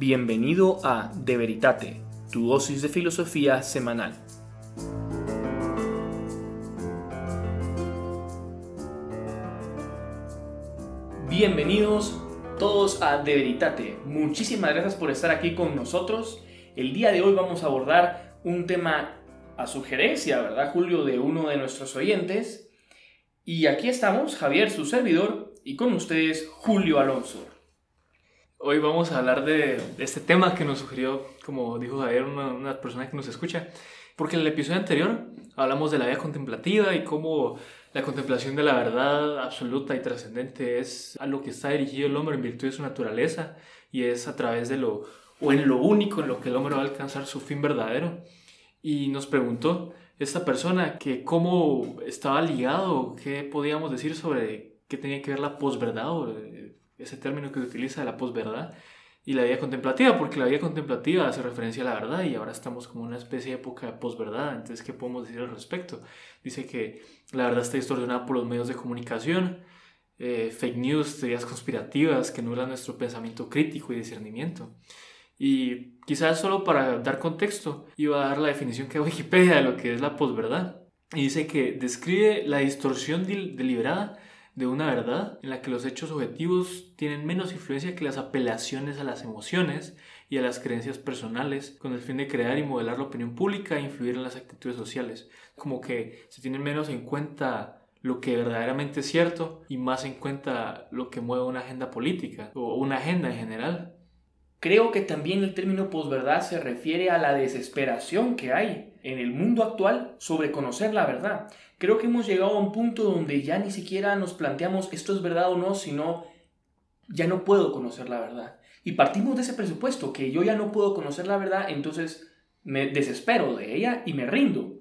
Bienvenido a De Veritate, tu dosis de filosofía semanal. Bienvenidos todos a De Veritate. Muchísimas gracias por estar aquí con nosotros. El día de hoy vamos a abordar un tema a sugerencia, ¿verdad, Julio, de uno de nuestros oyentes? Y aquí estamos, Javier, su servidor, y con ustedes, Julio Alonso. Hoy vamos a hablar de, este tema que nos sugirió, como dijo Javier, una, persona que nos escucha. Porque en el episodio anterior hablamos de la vida contemplativa y cómo la contemplación de la verdad absoluta y trascendente es a lo que está dirigido el hombre en virtud de su naturaleza y es a través de lo, o en lo único en lo que el hombre va a alcanzar su fin verdadero y nos preguntó esta persona que cómo estaba ligado, qué podíamos decir sobre qué tenía que ver la posverdad o eh, ese término que se utiliza de la posverdad y la vida contemplativa, porque la vida contemplativa hace referencia a la verdad y ahora estamos como en una especie de época de posverdad, entonces ¿qué podemos decir al respecto? Dice que la verdad está distorsionada por los medios de comunicación, eh, fake news, teorías conspirativas que anulan nuestro pensamiento crítico y discernimiento. Y quizás solo para dar contexto, iba a dar la definición que Wikipedia de lo que es la posverdad. Y dice que describe la distorsión deliberada de una verdad en la que los hechos objetivos tienen menos influencia que las apelaciones a las emociones y a las creencias personales con el fin de crear y modelar la opinión pública e influir en las actitudes sociales. Como que se tiene menos en cuenta lo que verdaderamente es cierto y más en cuenta lo que mueve una agenda política o una agenda en general. Creo que también el término posverdad se refiere a la desesperación que hay en el mundo actual sobre conocer la verdad. Creo que hemos llegado a un punto donde ya ni siquiera nos planteamos esto es verdad o no, sino ya no puedo conocer la verdad. Y partimos de ese presupuesto, que yo ya no puedo conocer la verdad, entonces me desespero de ella y me rindo.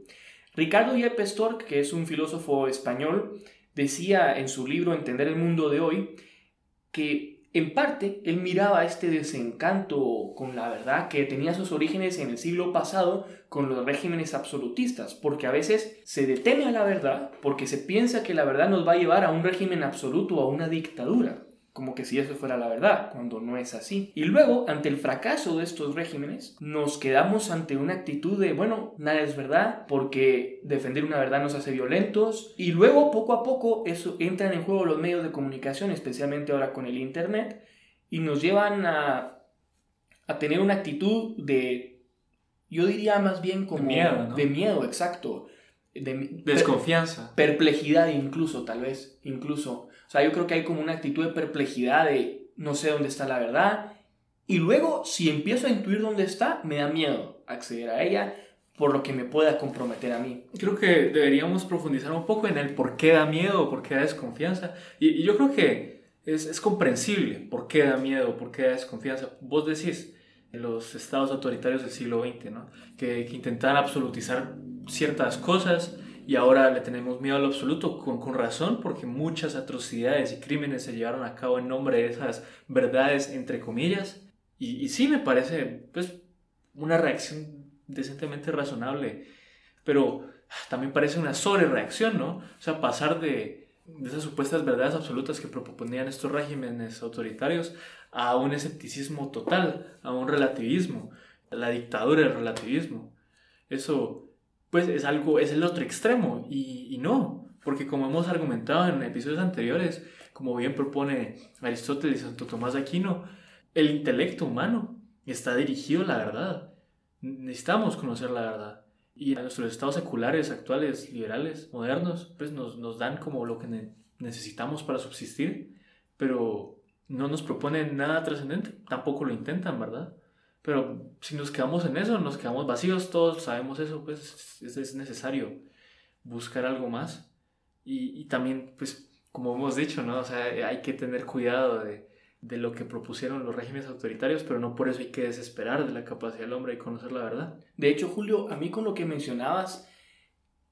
Ricardo Yepes Stork, que es un filósofo español, decía en su libro Entender el mundo de hoy que en parte, él miraba este desencanto con la verdad que tenía sus orígenes en el siglo pasado con los regímenes absolutistas, porque a veces se deteme a la verdad porque se piensa que la verdad nos va a llevar a un régimen absoluto o a una dictadura como que si eso fuera la verdad, cuando no es así. Y luego, ante el fracaso de estos regímenes, nos quedamos ante una actitud de, bueno, nada es verdad, porque defender una verdad nos hace violentos. Y luego, poco a poco, eso entran en juego los medios de comunicación, especialmente ahora con el Internet, y nos llevan a, a tener una actitud de, yo diría más bien como... De miedo, ¿no? De miedo, exacto. De, Desconfianza. perplejidad incluso, tal vez, incluso. O sea, yo creo que hay como una actitud de perplejidad de no sé dónde está la verdad. Y luego, si empiezo a intuir dónde está, me da miedo acceder a ella por lo que me pueda comprometer a mí. Creo que deberíamos profundizar un poco en el por qué da miedo, por qué da desconfianza. Y, yo creo que es, es, comprensible por qué da miedo, por qué da desconfianza. Vos decís, en los estados autoritarios del siglo XX, ¿no? que, que intentaban absolutizar ciertas cosas y ahora le tenemos miedo al absoluto con, con, razón porque muchas atrocidades y crímenes se llevaron a cabo en nombre de esas verdades entre comillas y, y sí me parece pues una reacción decentemente razonable pero también parece una sobrereacción, ¿no? O sea, pasar de, de esas supuestas verdades absolutas que proponían estos regímenes autoritarios a un escepticismo total, a un relativismo, la dictadura del relativismo. Eso pues es algo, es el otro extremo y, no, porque como hemos argumentado en episodios anteriores, como bien propone Aristóteles y Santo Tomás de Aquino, el intelecto humano está dirigido a la verdad. Necesitamos conocer la verdad. Y a nuestros estados seculares actuales, liberales, modernos, pues nos, nos dan como lo que necesitamos para subsistir, pero no nos proponen nada trascendente, tampoco lo intentan, ¿verdad? Pero si nos quedamos en eso, nos quedamos vacíos, todos sabemos eso, pues es, necesario buscar algo más. Y, y, también, pues, como hemos dicho, ¿no? O sea, hay que tener cuidado de, de, lo que propusieron los regímenes autoritarios, pero no por eso hay que desesperar de la capacidad del hombre de conocer la verdad. De hecho, Julio, a mí con lo que mencionabas,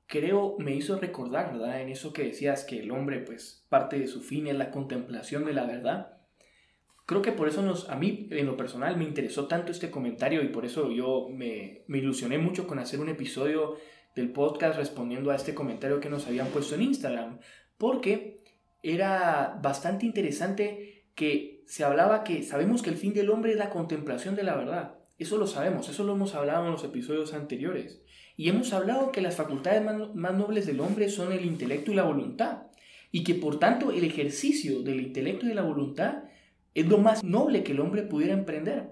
creo me hizo recordar, ¿verdad? En eso que decías que el hombre, pues, parte de su fin es la contemplación de la verdad. Creo que por eso nos, a mí en lo personal me interesó tanto este comentario y por eso yo me, me ilusioné mucho con hacer un episodio del podcast respondiendo a este comentario que nos habían puesto en Instagram, porque era bastante interesante que se hablaba que sabemos que el fin del hombre es la contemplación de la verdad. Eso lo sabemos, eso lo hemos hablado en los episodios anteriores. Y hemos hablado que las facultades más nobles del hombre son el intelecto y la voluntad. Y que por tanto el ejercicio del intelecto y de la voluntad es lo más noble que el hombre pudiera emprender.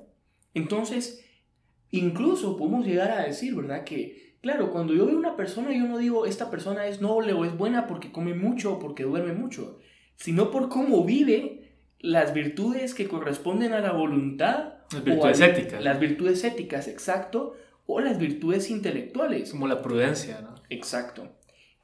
Entonces, incluso podemos llegar a decir, ¿verdad? Que, claro, cuando yo veo una persona, yo no digo, esta persona es noble o es buena porque come mucho o porque duerme mucho, sino por cómo vive las virtudes que corresponden a la voluntad. Las virtudes éticas. Las virtudes éticas, exacto, o las virtudes intelectuales. Como la prudencia, ¿no? Exacto.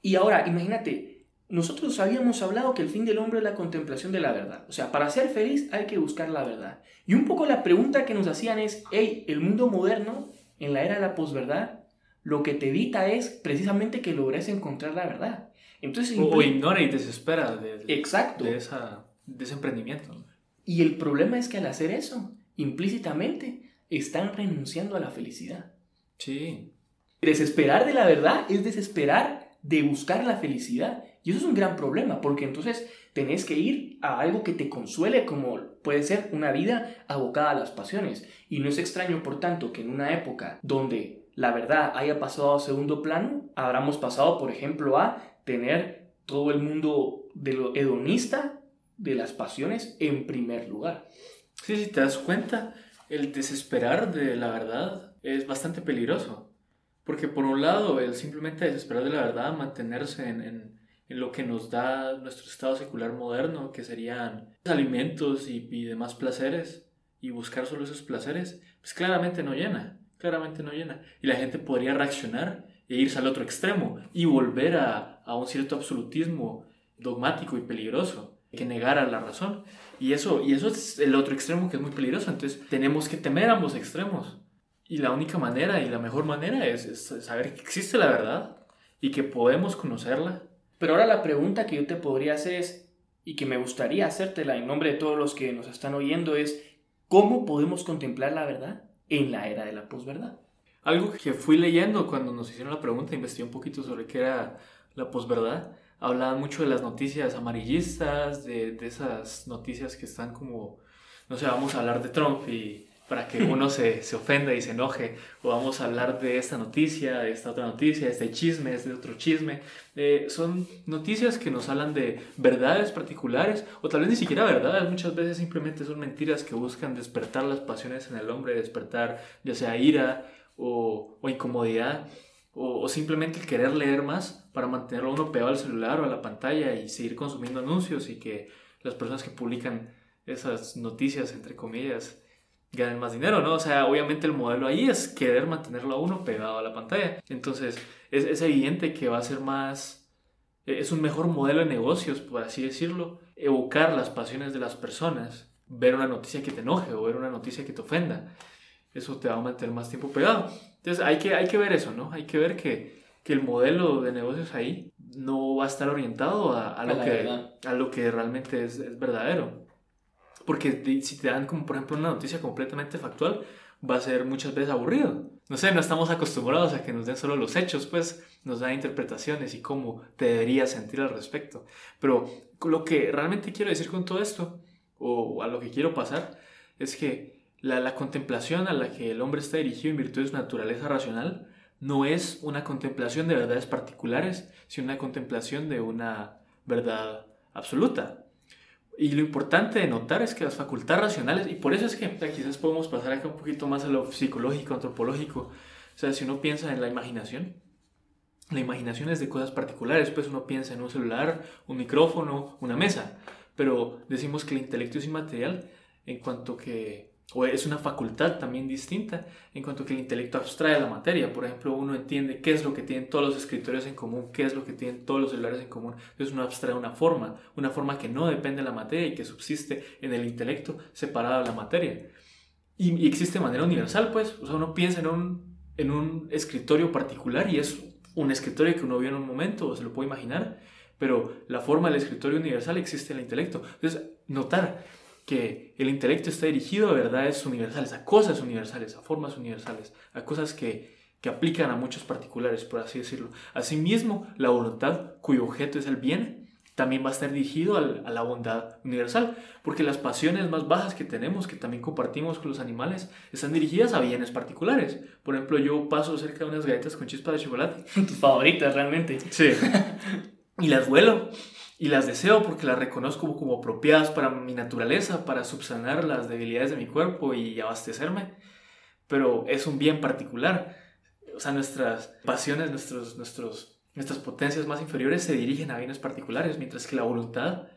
Y ahora, imagínate, nosotros habíamos hablado que el fin del hombre es la contemplación de la verdad. O sea, para ser feliz hay que buscar la verdad. Y un poco la pregunta que nos hacían es, hey, el mundo moderno, en la era de la posverdad, lo que te evita es precisamente que logres encontrar la verdad. Entonces, o, ignora y desespera de, exacto. de, esa, de ese emprendimiento. Y el problema es que al hacer eso, implícitamente, están renunciando a la felicidad. Sí. Desesperar de la verdad es desesperar de buscar la felicidad. Y eso es un gran problema, porque entonces tenés que ir a algo que te consuele, como puede ser una vida abocada a las pasiones. Y no es extraño, por tanto, que en una época donde la verdad haya pasado a segundo plano, habramos pasado, por ejemplo, a tener todo el mundo de lo hedonista, de las pasiones, en primer lugar. Sí, si te das cuenta, el desesperar de la verdad es bastante peligroso. Porque por un lado, el simplemente desesperar de la verdad, mantenerse en, en, lo que nos da nuestro estado secular moderno, que serían alimentos y, y, demás placeres, y buscar solo esos placeres, pues claramente no llena, claramente no llena. Y la gente podría reaccionar e irse al otro extremo y volver a, a un cierto absolutismo dogmático y peligroso que negara la razón. Y eso, y eso es el otro extremo que es muy peligroso. Entonces tenemos que temer ambos extremos. Y la única manera y la mejor manera es, saber que existe la verdad y que podemos conocerla. Pero ahora la pregunta que yo te podría hacer es, y que me gustaría hacértela en nombre de todos los que nos están oyendo, es, ¿cómo podemos contemplar la verdad en la era de la posverdad? Algo que fui leyendo cuando nos hicieron la pregunta, investigué un poquito sobre qué era la posverdad. Hablaban mucho de las noticias amarillistas, de, de esas noticias que están como, no sé, vamos a hablar de Trump y para que uno se, se, ofenda y se enoje, o vamos a hablar de esta noticia, de esta otra noticia, de este chisme, de este otro chisme. Eh, son noticias que nos hablan de verdades particulares, o tal vez ni siquiera verdades, muchas veces simplemente son mentiras que buscan despertar las pasiones en el hombre, despertar ya sea ira o, o incomodidad, o, o, simplemente el querer leer más para mantenerlo uno pegado al celular o a la pantalla y seguir consumiendo anuncios y que las personas que publican esas noticias, entre comillas, ganen más dinero, ¿no? O sea, obviamente el modelo ahí es querer mantenerlo a uno pegado a la pantalla. Entonces, es, es evidente que va a ser más, es un mejor modelo de negocios, por así decirlo, evocar las pasiones de las personas, ver una noticia que te enoje o ver una noticia que te ofenda. Eso te va a mantener más tiempo pegado. Entonces, hay que, hay que ver eso, ¿no? Hay que ver que, que el modelo de negocios ahí no va a estar orientado a, a, lo, que, a lo que realmente es, es verdadero. Porque si te dan como por ejemplo una noticia completamente factual, va a ser muchas veces aburrido. No sé, no estamos acostumbrados a que nos den solo los hechos, pues nos dan interpretaciones y cómo te deberías sentir al respecto. Pero lo que realmente quiero decir con todo esto, o a lo que quiero pasar, es que la, la contemplación a la que el hombre está dirigido en virtud de su naturaleza racional no es una contemplación de verdades particulares, sino una contemplación de una verdad absoluta. Y lo importante de notar es que las facultades racionales, y por eso es que quizás podemos pasar acá un poquito más a lo psicológico, antropológico, o sea, si uno piensa en la imaginación, la imaginación es de cosas particulares, pues uno piensa en un celular, un micrófono, una mesa, pero decimos que el intelecto es inmaterial en cuanto que o es una facultad también distinta en cuanto que el intelecto abstrae la materia. Por ejemplo, uno entiende qué es lo que tienen todos los escritorios en común, qué es lo que tienen todos los celulares en común. Entonces uno abstrae una forma, una forma que no depende de la materia y que subsiste en el intelecto separada de la materia. Y, existe de manera universal, pues. O sea, uno piensa en un, en un escritorio particular y es un escritorio que uno vio en un momento o se lo puede imaginar, pero la forma del escritorio universal existe en el intelecto. Entonces, notar que el intelecto está dirigido a verdades universales, a cosas universales, a formas universales, a cosas que, que aplican a muchos particulares, por así decirlo. Asimismo, la voluntad, cuyo objeto es el bien, también va a estar dirigido a la bondad universal, porque las pasiones más bajas que tenemos, que también compartimos con los animales, están dirigidas a bienes particulares. Por ejemplo, yo paso cerca de unas galletas con chispas de chocolate. Tus favoritas, realmente. Sí. y las vuelo y las deseo porque las reconozco como apropiadas para mi naturaleza, para subsanar las debilidades de mi cuerpo y abastecerme. Pero es un bien particular. O sea, nuestras pasiones, nuestros, nuestros Nuestras potencias más inferiores se dirigen a bienes particulares, mientras que la voluntad,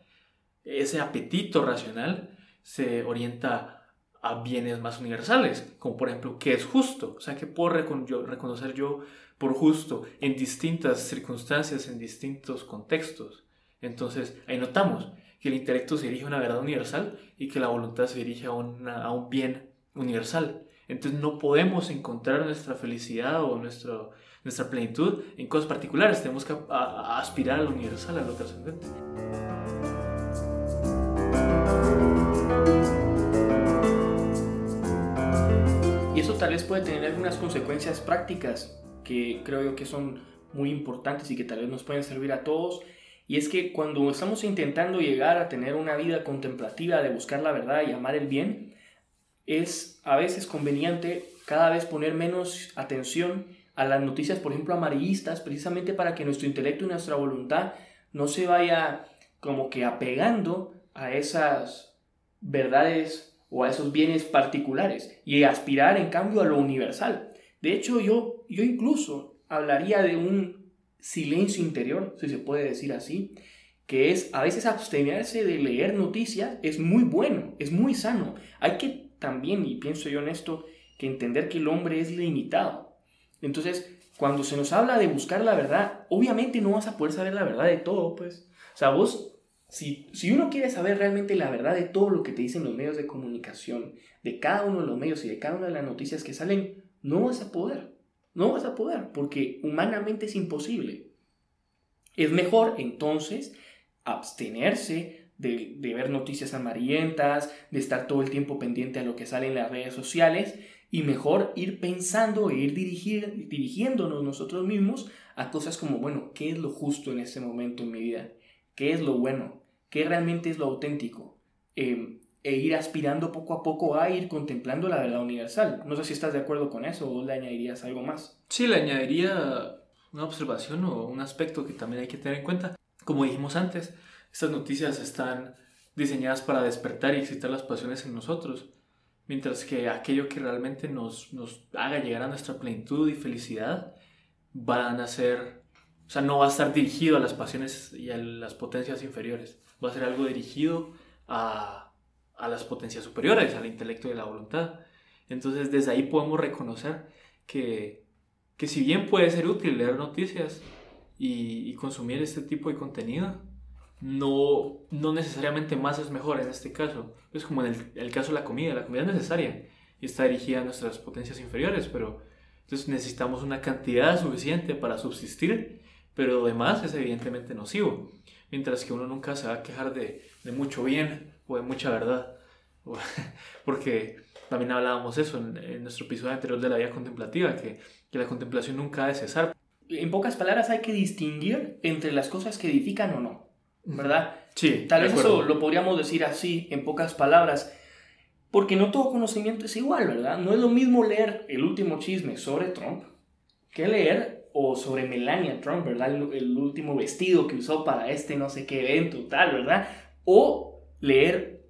ese apetito racional, se orienta a bienes más universales, como por ejemplo, ¿qué es justo? O sea, ¿qué puedo reconocer yo por justo en distintas circunstancias, en distintos contextos? Entonces, ahí notamos que el intelecto se dirige a una verdad universal y que la voluntad se dirige a, a un bien universal. Entonces, no podemos encontrar nuestra felicidad o nuestro, nuestra plenitud en cosas particulares. Tenemos que aspirar a lo universal, a lo trascendente. Y eso tal vez puede tener algunas consecuencias prácticas que creo yo que son muy importantes y que tal vez nos pueden servir a todos. Y es que cuando estamos intentando llegar a tener una vida contemplativa de buscar la verdad y amar el bien, es a veces conveniente cada vez poner menos atención a las noticias, por ejemplo, amarillistas, precisamente para que nuestro intelecto y nuestra voluntad no se vaya como que apegando a esas verdades o a esos bienes particulares y aspirar en cambio a lo universal. De hecho, yo, yo incluso hablaría de un silencio interior, si se puede decir así, que es a veces abstenerse de leer noticias es muy bueno, es muy sano. Hay que también, y pienso yo en esto, que entender que el hombre es limitado entonces, cuando se nos habla de buscar la verdad, obviamente no vas a poder saber la verdad de todo, pues. O sea, vos, si, si uno quiere saber realmente la verdad de todo lo que te dicen los medios de comunicación, de cada uno de los medios y de cada una de las noticias que salen, no vas a poder. No vas a poder, porque humanamente es imposible. Es mejor entonces abstenerse de, de, ver noticias amarillentas, de estar todo el tiempo pendiente a lo que sale en las redes sociales y mejor ir pensando e ir dirigir, dirigiéndonos nosotros mismos a cosas como, bueno, ¿qué es lo justo en este momento en mi vida? ¿Qué es lo bueno? ¿Qué realmente es lo auténtico? Em, e ir aspirando poco a poco a ir contemplando la verdad universal. No sé si estás de acuerdo con eso o le añadirías algo más. Sí, le añadiría una observación o un aspecto que también hay que tener en cuenta. Como dijimos antes, estas noticias están diseñadas para despertar y excitar las pasiones en nosotros mientras que aquello que realmente nos, nos haga llegar a nuestra plenitud y felicidad van a ser, o sea, no va a estar dirigido a las pasiones y a las potencias inferiores, va a ser algo dirigido a, a las potencias superiores, al intelecto y a la voluntad. Entonces desde ahí podemos reconocer que, que si bien puede ser útil leer noticias y, consumir este tipo de contenido, no, no necesariamente más es mejor en este caso. Es como en el, caso de la comida. La comida es necesaria y está dirigida a nuestras potencias inferiores, pero entonces necesitamos una cantidad suficiente para subsistir, pero además es evidentemente nocivo. Mientras que uno nunca se va a quejar de, de mucho bien o de mucha verdad. Porque también hablábamos eso en, nuestro episodio anterior de la vida contemplativa, que, que la contemplación nunca ha de cesar. En pocas palabras hay que distinguir entre las cosas que edifican o no. ¿verdad? Sí. Tal vez eso lo podríamos decir así, en pocas palabras, porque no todo conocimiento es igual, ¿verdad? No es lo mismo leer el último chisme sobre Trump que leer o sobre Melania Trump, ¿verdad? El, último vestido que usó para este no sé qué evento, tal, ¿verdad? O leer,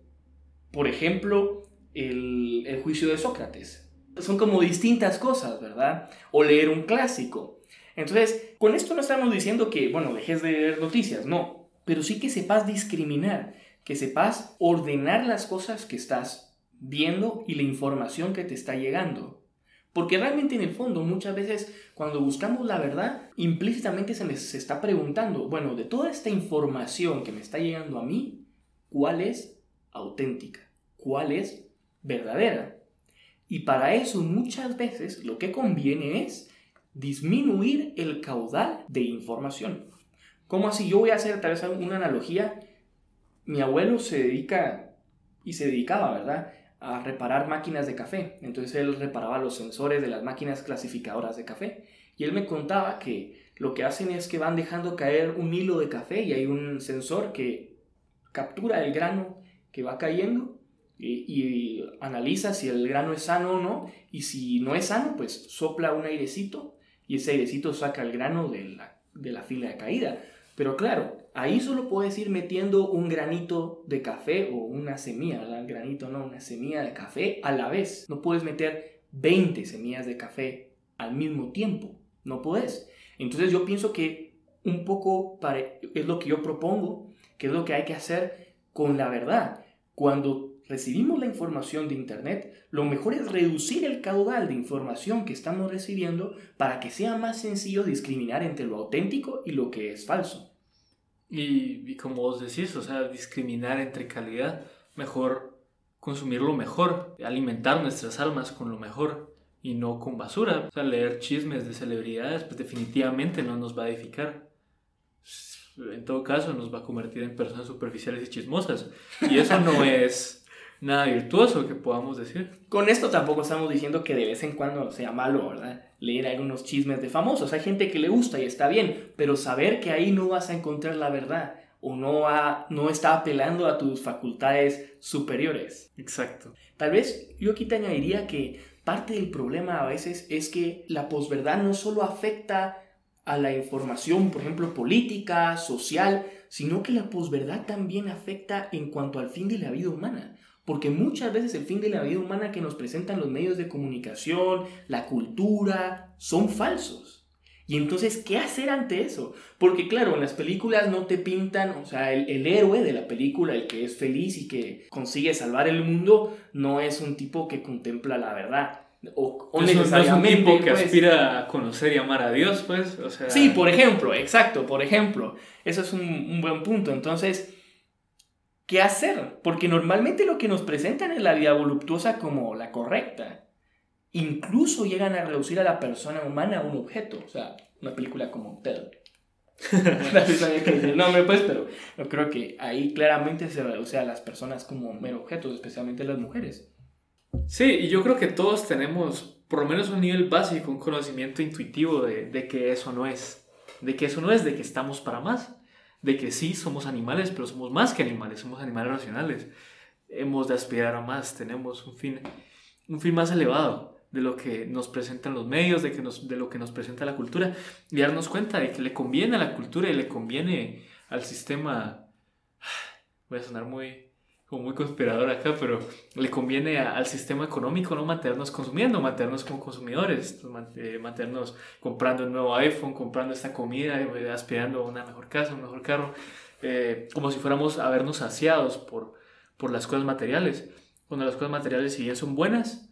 por ejemplo, el, el juicio de Sócrates. Son como distintas cosas, ¿verdad? O leer un clásico. Entonces, con esto no estamos diciendo que, bueno, dejes de leer noticias, no pero sí que sepas discriminar, que sepas ordenar las cosas que estás viendo y la información que te está llegando. Porque realmente en el fondo muchas veces cuando buscamos la verdad, implícitamente se, se está preguntando, bueno, de toda esta información que me está llegando a mí, ¿cuál es auténtica? ¿Cuál es verdadera? Y para eso muchas veces lo que conviene es disminuir el caudal de información. ¿Cómo así? Yo voy a hacer tal vez una analogía. Mi abuelo se dedica y se dedicaba, ¿verdad? A reparar máquinas de café. Entonces él reparaba los sensores de las máquinas clasificadoras de café. Y él me contaba que lo que hacen es que van dejando caer un hilo de café y hay un sensor que captura el grano que va cayendo y, analiza si el grano es sano o no y si no es sano pues sopla un airecito y ese airecito saca el grano de la, de la fila de caída. Pero claro, ahí solo puedes ir metiendo un granito de café o una semilla, ¿verdad? Granito no, una semilla de café a la vez. No puedes meter 20 semillas de café al mismo tiempo. No puedes. Entonces yo pienso que un poco es lo que yo propongo, que es lo que hay que hacer con la verdad. Cuando recibimos la información de Internet, lo mejor es reducir el caudal de información que estamos recibiendo para que sea más sencillo discriminar entre lo auténtico y lo que es falso. Y, como vos decís, o sea, discriminar entre calidad, mejor consumir lo mejor, alimentar nuestras almas con lo mejor y no con basura. O sea, leer chismes de celebridades, pues definitivamente no nos va a edificar. En todo caso, nos va a convertir en personas superficiales y chismosas. Y eso no es nada virtuoso que podamos decir. Con esto tampoco estamos diciendo que de vez en cuando sea malo, ¿verdad? Leer algunos chismes de famosos. Hay gente que le gusta y está bien, pero saber que ahí no vas a encontrar la verdad o no, no está apelando a tus facultades superiores. Exacto. Tal vez yo aquí te añadiría que parte del problema a veces es que la posverdad no solo afecta a la información, por ejemplo, política, social, sino que la posverdad también afecta en cuanto al fin de la vida humana. Porque muchas veces el fin de la vida humana que nos presentan los medios de comunicación, la cultura, son falsos. Y entonces, ¿qué hacer ante eso? Porque claro, en las películas no te pintan, o sea, el, héroe de la película, el que es feliz y que consigue salvar el mundo, no es un tipo que contempla la verdad. O, o necesariamente, no es un tipo que pues. aspira a conocer y amar a Dios, pues. O sea... Sí, por ejemplo, exacto, por ejemplo. Eso es un, un buen punto. Entonces, qué hacer, porque normalmente lo que nos presentan es la vida voluptuosa como la correcta. Incluso llegan a reducir a la persona humana a un objeto, o sea, una película como Ted. no me pues, pero yo creo que ahí claramente se reduce a las personas como mero objetos, especialmente las mujeres. Sí, y yo creo que todos tenemos por lo menos un nivel básico, un conocimiento intuitivo de, de que eso no es, de que eso no es, de que estamos para más de que sí somos animales, pero somos más que animales, somos animales racionales. Hemos de aspirar a más, tenemos un fin, un fin más elevado de lo que nos presentan los medios, de, que nos, de lo que nos presenta la cultura, y darnos cuenta de que le conviene a la cultura y le conviene al sistema, voy a sonar muy, como muy conspirador acá, pero le conviene al sistema económico no mantenernos consumiendo, mantenernos como consumidores, eh, mantenernos comprando un nuevo iPhone, comprando esta comida, eh, aspirando a una mejor casa, un mejor carro, eh, como si fuéramos a vernos saciados por, por las cosas materiales. Cuando las cosas materiales, si bien son buenas,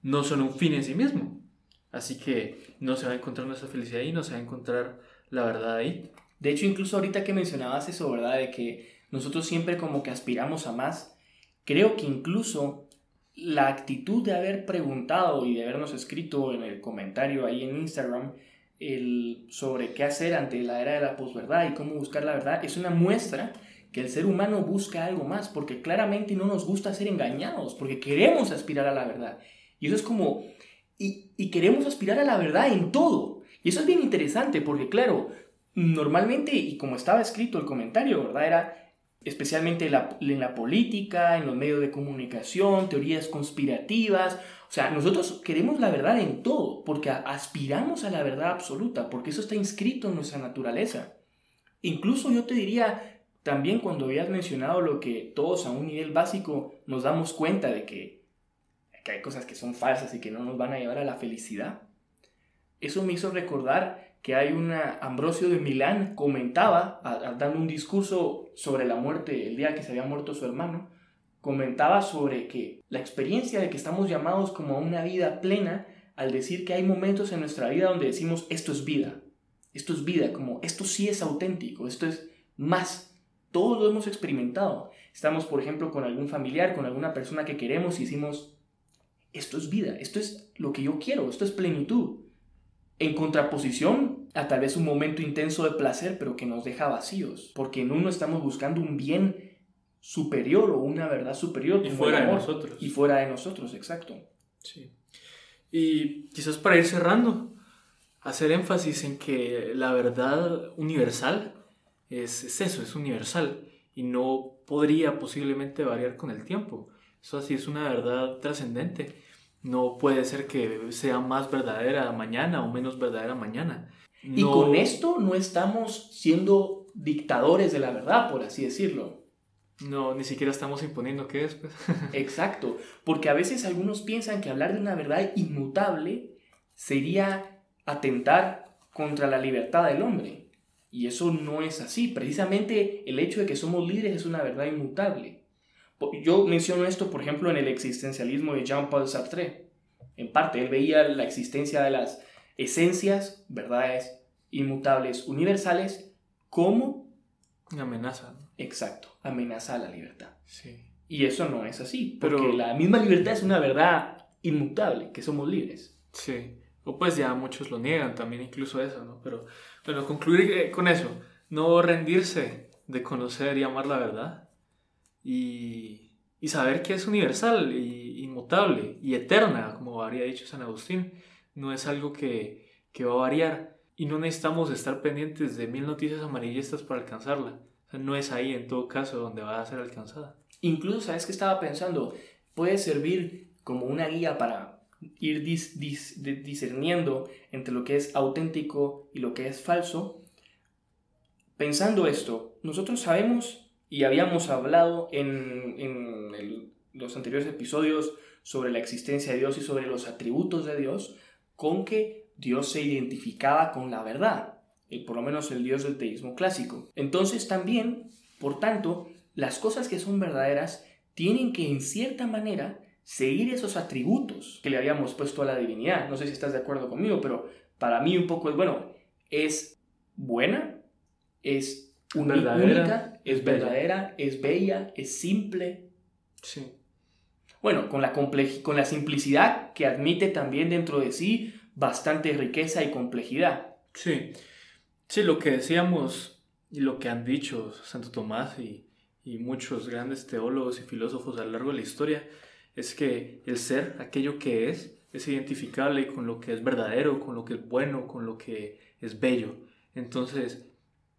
no son un fin en sí mismo. Así que no se va a encontrar nuestra felicidad ahí, no se va a encontrar la verdad ahí. De hecho, incluso ahorita que mencionabas eso, ¿verdad? De que nosotros siempre como que aspiramos a más. Creo que incluso la actitud de haber preguntado y de habernos escrito en el comentario ahí en Instagram el, sobre qué hacer ante la era de la posverdad y cómo buscar la verdad es una muestra que el ser humano busca algo más, porque claramente no nos gusta ser engañados, porque queremos aspirar a la verdad. Y eso es como, y, y queremos aspirar a la verdad en todo. Y eso es bien interesante, porque claro, normalmente, y como estaba escrito el comentario, ¿verdad? Era, especialmente en la, política, en los medios de comunicación, teorías conspirativas. O sea, nosotros queremos la verdad en todo, porque aspiramos a la verdad absoluta, porque eso está inscrito en nuestra naturaleza. Incluso yo te diría, también cuando habías mencionado lo que todos a un nivel básico nos damos cuenta de que, que hay cosas que son falsas y que no nos van a llevar a la felicidad, eso me hizo recordar que hay una, Ambrosio de Milán comentaba, dando un discurso sobre la muerte, el día que se había muerto su hermano, comentaba sobre que la experiencia de que estamos llamados como a una vida plena, al decir que hay momentos en nuestra vida donde decimos, esto es vida, esto es vida, como esto sí es auténtico, esto es más, todos lo hemos experimentado. Estamos, por ejemplo, con algún familiar, con alguna persona que queremos y decimos, esto es vida, esto es lo que yo quiero, esto es plenitud en contraposición a tal vez un momento intenso de placer, pero que nos deja vacíos, porque en uno estamos buscando un bien superior o una verdad superior. Y fuera de nosotros. Y fuera de nosotros, exacto. Sí. Y quizás para ir cerrando, hacer énfasis en que la verdad universal es, es eso, es universal y no podría posiblemente variar con el tiempo. Eso así es una verdad trascendente. No puede ser que sea más verdadera mañana o menos verdadera mañana. Y con esto no estamos siendo dictadores de la verdad, por así decirlo. No, ni siquiera estamos imponiendo qué es. Pues. Exacto, porque a veces algunos piensan que hablar de una verdad inmutable sería atentar contra la libertad del hombre. Y eso no es así. Precisamente el hecho de que somos líderes es una verdad inmutable. Yo menciono esto, por ejemplo, en el existencialismo de Jean-Paul Sartre. En parte, él veía la existencia de las esencias, verdades inmutables, universales, como... Una amenaza. Exacto, amenaza a la libertad. Sí. Y eso no es así, porque Pero... la misma libertad es una verdad inmutable, que somos libres. Sí. O pues ya muchos lo niegan también, incluso eso, ¿no? Pero bueno, concluir eh, con eso, no rendirse de conocer y amar la verdad y, saber que es universal y inmutable y eterna, como habría dicho San Agustín, no es algo que, que va a variar y no necesitamos estar pendientes de mil noticias amarillistas para alcanzarla. No es ahí en todo caso donde va a ser alcanzada. Incluso, ¿sabes qué estaba pensando? Puede servir como una guía para ir discerniendo entre lo que es auténtico y lo que es falso, pensando esto, nosotros sabemos y habíamos hablado en, en los anteriores episodios sobre la existencia de Dios y sobre los atributos de Dios, con que Dios se identificaba con la verdad, y por lo menos el Dios del teísmo clásico. Entonces también, por tanto, las cosas que son verdaderas tienen que en cierta manera seguir esos atributos que le habíamos puesto a la divinidad. No sé si estás de acuerdo conmigo, pero para mí un poco es, bueno, es buena, es única, es verdadera, es bella, es simple. Sí. Bueno, con la, con la simplicidad que admite también dentro de sí bastante riqueza y complejidad. Sí, sí, lo que decíamos y lo que han dicho Santo Tomás y, y muchos grandes teólogos y filósofos a lo largo de la historia es que el ser, aquello que es, es identificable con lo que es verdadero, con lo que es bueno, con lo que es bello. Entonces,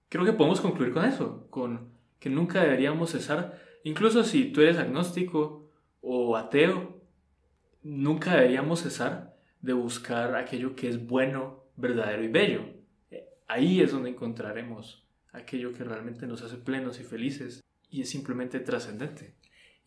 creo que podemos concluir con eso, con que nunca deberíamos cesar, incluso si tú eres agnóstico o ateo, nunca deberíamos cesar de buscar aquello que es bueno, verdadero y bello. Ahí es donde encontraremos aquello que realmente nos hace plenos y felices y es simplemente trascendente.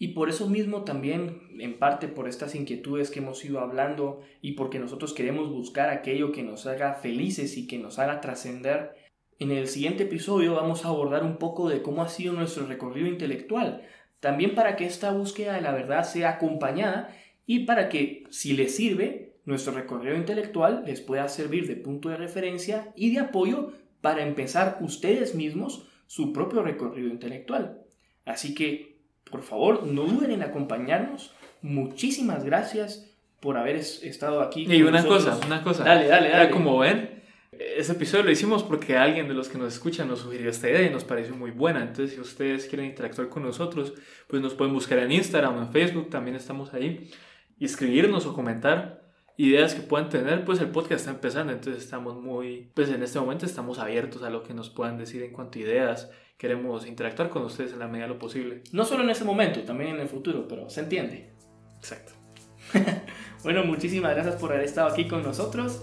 Y por eso mismo también, en parte por estas inquietudes que hemos ido hablando y porque nosotros queremos buscar aquello que nos haga felices y que nos haga trascender, en el siguiente episodio vamos a abordar un poco de cómo ha sido nuestro recorrido intelectual, también para que esta búsqueda de la verdad sea acompañada y para que, si les sirve, nuestro recorrido intelectual les pueda servir de punto de referencia y de apoyo para empezar ustedes mismos su propio recorrido intelectual. Así que por favor, no duden en acompañarnos. Muchísimas gracias por haber estado aquí. y una cosa, una cosa. Dale, dale, dale. como ven, ese episodio lo hicimos porque alguien de los que nos escuchan nos sugirió esta idea y nos pareció muy buena. Entonces, si ustedes quieren interactuar con nosotros, pues nos pueden buscar en Instagram en Facebook, también estamos ahí. Y escribirnos o comentar ideas que puedan tener, pues el podcast está empezando, entonces estamos muy, pues en este momento estamos abiertos a lo que nos puedan decir en cuanto a ideas, queremos interactuar con ustedes en la medida de lo posible. No solo en ese momento, también en el futuro, pero se entiende. Exacto. bueno, muchísimas gracias por haber estado aquí con nosotros.